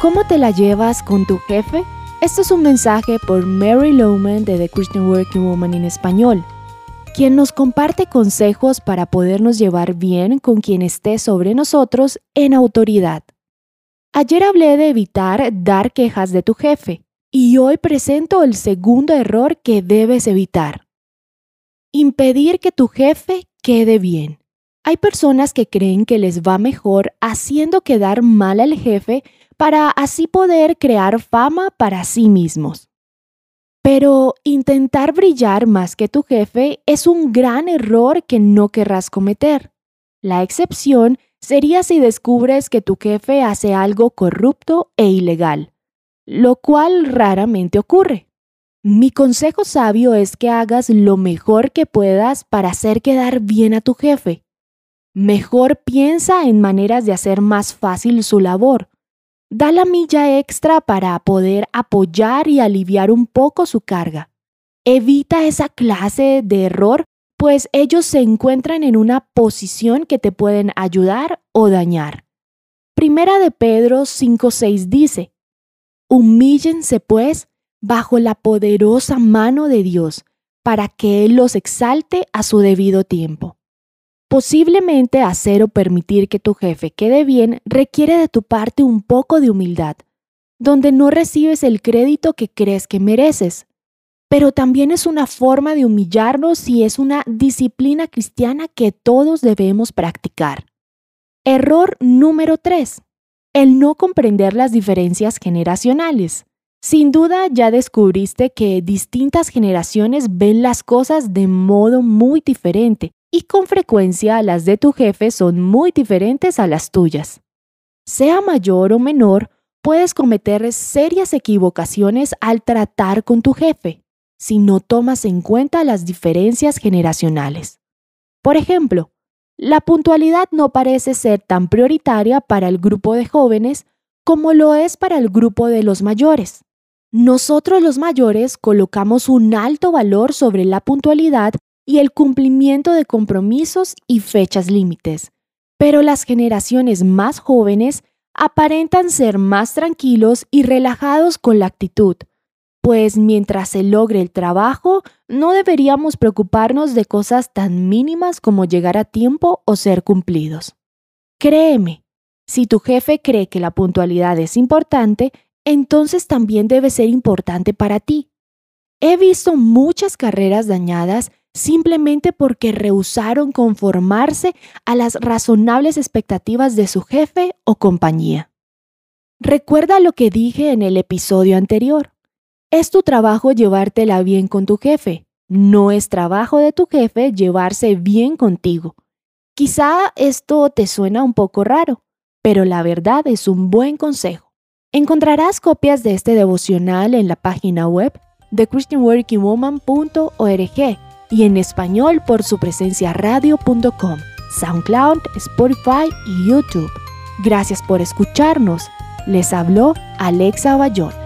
¿Cómo te la llevas con tu jefe? Esto es un mensaje por Mary Lowman de The Christian Working Woman en español, quien nos comparte consejos para podernos llevar bien con quien esté sobre nosotros en autoridad. Ayer hablé de evitar dar quejas de tu jefe y hoy presento el segundo error que debes evitar. Impedir que tu jefe quede bien. Hay personas que creen que les va mejor haciendo quedar mal al jefe para así poder crear fama para sí mismos. Pero intentar brillar más que tu jefe es un gran error que no querrás cometer. La excepción sería si descubres que tu jefe hace algo corrupto e ilegal, lo cual raramente ocurre. Mi consejo sabio es que hagas lo mejor que puedas para hacer quedar bien a tu jefe. Mejor piensa en maneras de hacer más fácil su labor Da la milla extra para poder apoyar y aliviar un poco su carga. Evita esa clase de error, pues ellos se encuentran en una posición que te pueden ayudar o dañar. Primera de Pedro 5:6 dice, Humíllense pues bajo la poderosa mano de Dios, para que Él los exalte a su debido tiempo. Posiblemente hacer o permitir que tu jefe quede bien requiere de tu parte un poco de humildad, donde no recibes el crédito que crees que mereces. Pero también es una forma de humillarnos y es una disciplina cristiana que todos debemos practicar. Error número 3. El no comprender las diferencias generacionales. Sin duda ya descubriste que distintas generaciones ven las cosas de modo muy diferente y con frecuencia las de tu jefe son muy diferentes a las tuyas. Sea mayor o menor, puedes cometer serias equivocaciones al tratar con tu jefe si no tomas en cuenta las diferencias generacionales. Por ejemplo, la puntualidad no parece ser tan prioritaria para el grupo de jóvenes como lo es para el grupo de los mayores. Nosotros los mayores colocamos un alto valor sobre la puntualidad y el cumplimiento de compromisos y fechas límites. Pero las generaciones más jóvenes aparentan ser más tranquilos y relajados con la actitud, pues mientras se logre el trabajo, no deberíamos preocuparnos de cosas tan mínimas como llegar a tiempo o ser cumplidos. Créeme, si tu jefe cree que la puntualidad es importante, entonces también debe ser importante para ti. He visto muchas carreras dañadas simplemente porque rehusaron conformarse a las razonables expectativas de su jefe o compañía. Recuerda lo que dije en el episodio anterior. Es tu trabajo llevártela bien con tu jefe, no es trabajo de tu jefe llevarse bien contigo. Quizá esto te suena un poco raro, pero la verdad es un buen consejo. Encontrarás copias de este devocional en la página web de christianworkingwoman.org y en español por su presencia radio.com, SoundCloud, Spotify y YouTube. Gracias por escucharnos. Les habló Alexa Bayón.